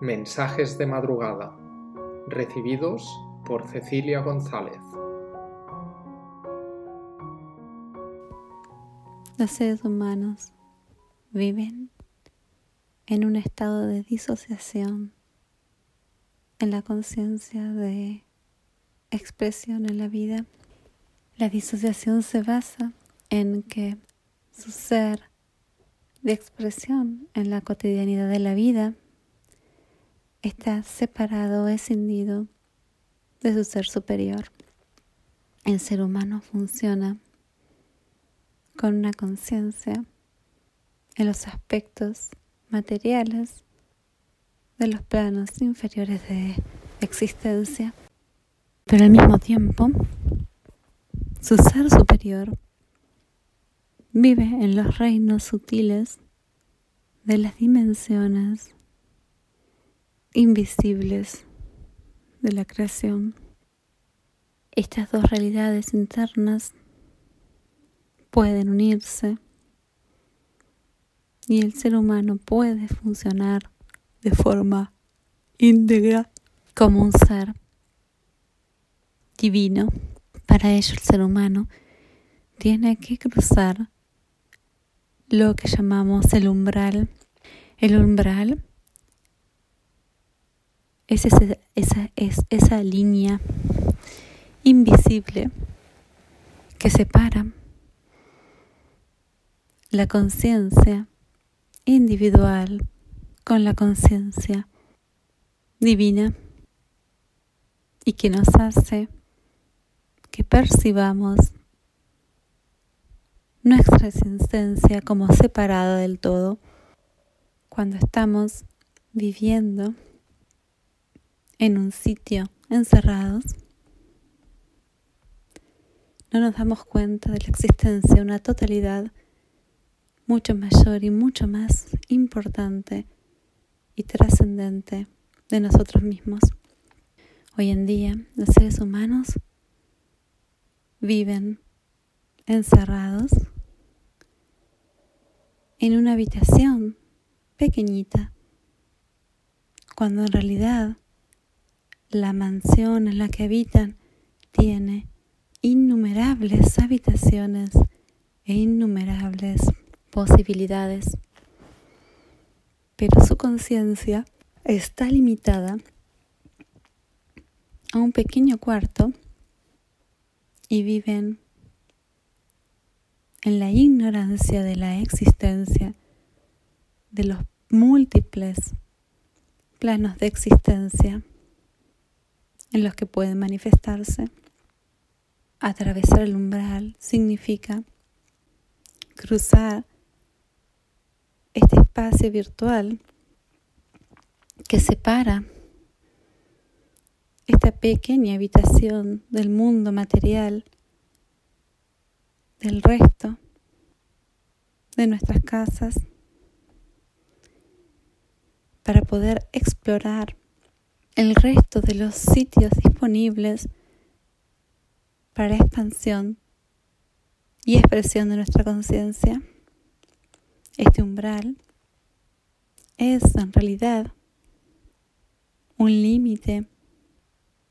Mensajes de madrugada, recibidos por Cecilia González. Los seres humanos viven en un estado de disociación en la conciencia de expresión en la vida. La disociación se basa en que su ser de expresión en la cotidianidad de la vida está separado, escindido de su ser superior. El ser humano funciona con una conciencia en los aspectos materiales de los planos inferiores de existencia, pero al mismo tiempo su ser superior Vive en los reinos sutiles de las dimensiones invisibles de la creación. Estas dos realidades internas pueden unirse y el ser humano puede funcionar de forma íntegra como un ser divino. Para ello el ser humano tiene que cruzar lo que llamamos el umbral. El umbral es esa, es esa línea invisible que separa la conciencia individual con la conciencia divina y que nos hace que percibamos nuestra existencia como separada del todo cuando estamos viviendo en un sitio encerrados. No nos damos cuenta de la existencia de una totalidad mucho mayor y mucho más importante y trascendente de nosotros mismos. Hoy en día los seres humanos viven encerrados en una habitación pequeñita, cuando en realidad la mansión en la que habitan tiene innumerables habitaciones e innumerables posibilidades. Pero su conciencia está limitada a un pequeño cuarto y viven en la ignorancia de la existencia de los múltiples planos de existencia en los que pueden manifestarse. Atravesar el umbral significa cruzar este espacio virtual que separa esta pequeña habitación del mundo material del resto de nuestras casas para poder explorar el resto de los sitios disponibles para expansión y expresión de nuestra conciencia. Este umbral es en realidad un límite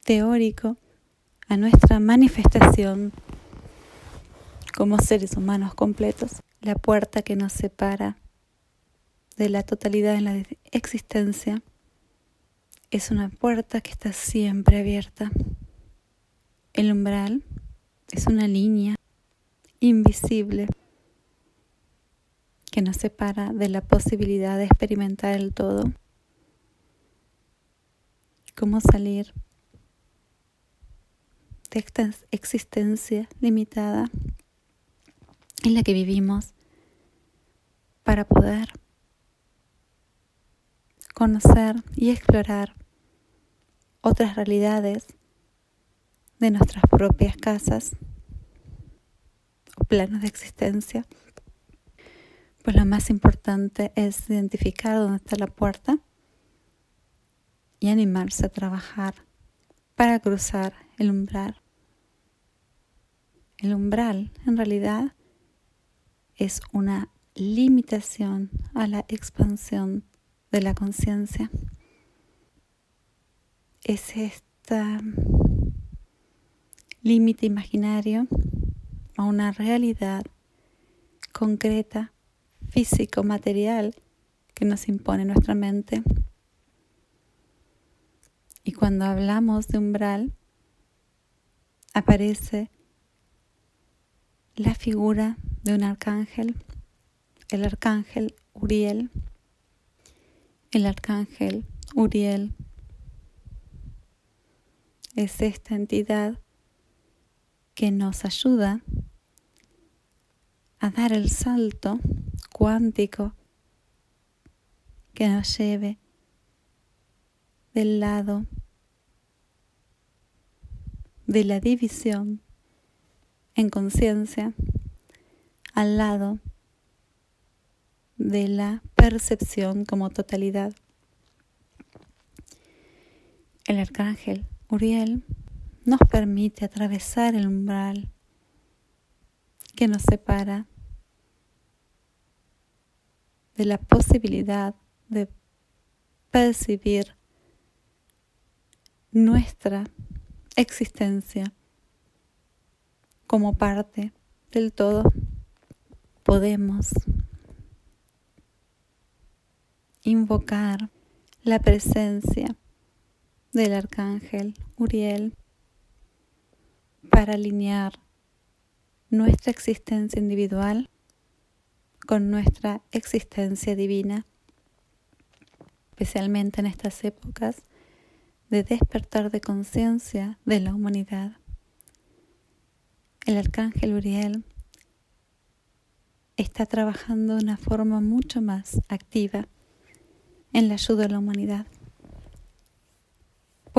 teórico a nuestra manifestación como seres humanos completos, la puerta que nos separa de la totalidad en la existencia es una puerta que está siempre abierta. El umbral es una línea invisible que nos separa de la posibilidad de experimentar el todo. Cómo salir de esta existencia limitada en la que vivimos para poder conocer y explorar otras realidades de nuestras propias casas o planos de existencia. Pues lo más importante es identificar dónde está la puerta y animarse a trabajar para cruzar el umbral. El umbral, en realidad, es una limitación a la expansión de la conciencia. Es este límite imaginario a una realidad concreta, físico, material que nos impone nuestra mente. Y cuando hablamos de umbral, aparece la figura de un arcángel, el arcángel Uriel. El arcángel Uriel es esta entidad que nos ayuda a dar el salto cuántico que nos lleve del lado de la división en conciencia al lado de la percepción como totalidad. El arcángel Uriel nos permite atravesar el umbral que nos separa de la posibilidad de percibir nuestra existencia como parte del todo. Podemos invocar la presencia del arcángel Uriel para alinear nuestra existencia individual con nuestra existencia divina, especialmente en estas épocas de despertar de conciencia de la humanidad. El arcángel Uriel está trabajando de una forma mucho más activa en la ayuda a la humanidad,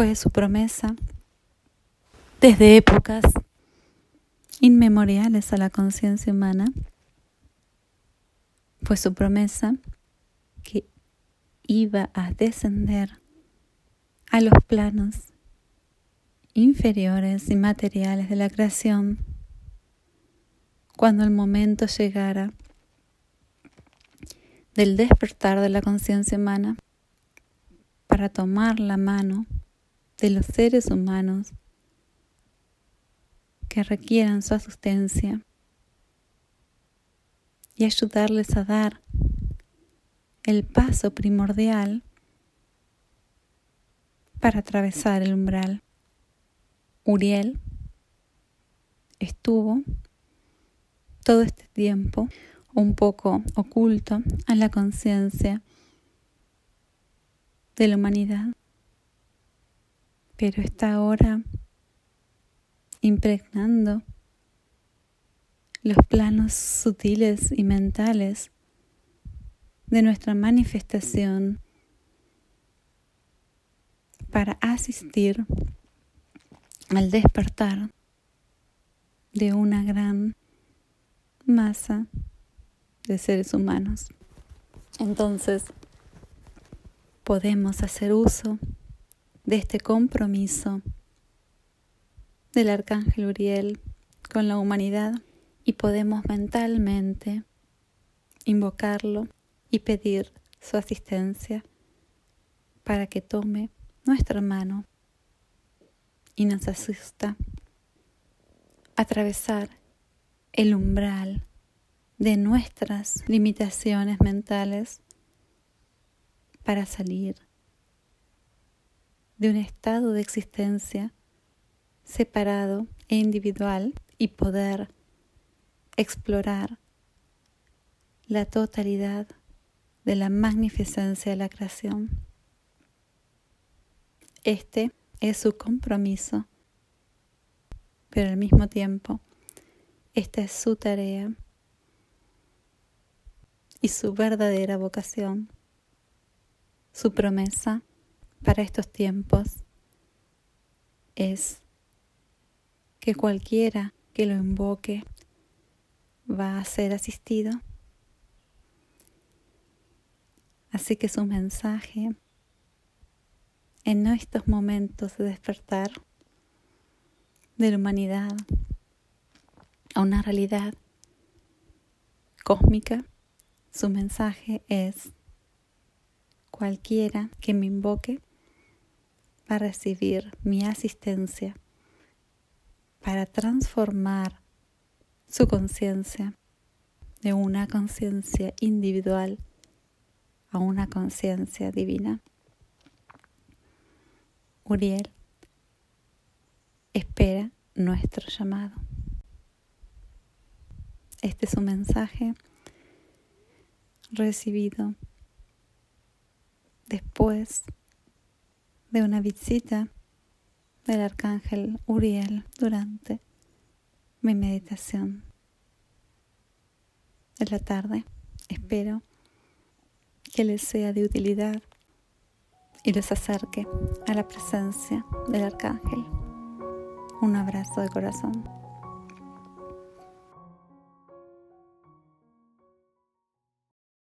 pues su promesa desde épocas inmemoriales a la conciencia humana fue su promesa que iba a descender a los planos inferiores y materiales de la creación cuando el momento llegara del despertar de la conciencia humana para tomar la mano de los seres humanos que requieran su asistencia y ayudarles a dar el paso primordial para atravesar el umbral. Uriel estuvo todo este tiempo un poco oculto a la conciencia de la humanidad, pero está ahora impregnando los planos sutiles y mentales de nuestra manifestación para asistir al despertar de una gran masa de seres humanos. Entonces, podemos hacer uso de este compromiso del arcángel Uriel con la humanidad y podemos mentalmente invocarlo y pedir su asistencia para que tome nuestra mano y nos asusta atravesar el umbral de nuestras limitaciones mentales para salir de un estado de existencia separado e individual y poder explorar la totalidad de la magnificencia de la creación. Este es su compromiso, pero al mismo tiempo, esta es su tarea y su verdadera vocación, su promesa para estos tiempos es que cualquiera que lo invoque va a ser asistido. Así que su mensaje en estos momentos de despertar de la humanidad a una realidad cósmica, su mensaje es cualquiera que me invoque va a recibir mi asistencia para transformar su conciencia de una conciencia individual a una conciencia divina. Uriel espera nuestro llamado. Este es un mensaje recibido después de una visita del arcángel Uriel durante mi meditación de la tarde. Espero que les sea de utilidad y los acerque a la presencia del arcángel. Un abrazo de corazón.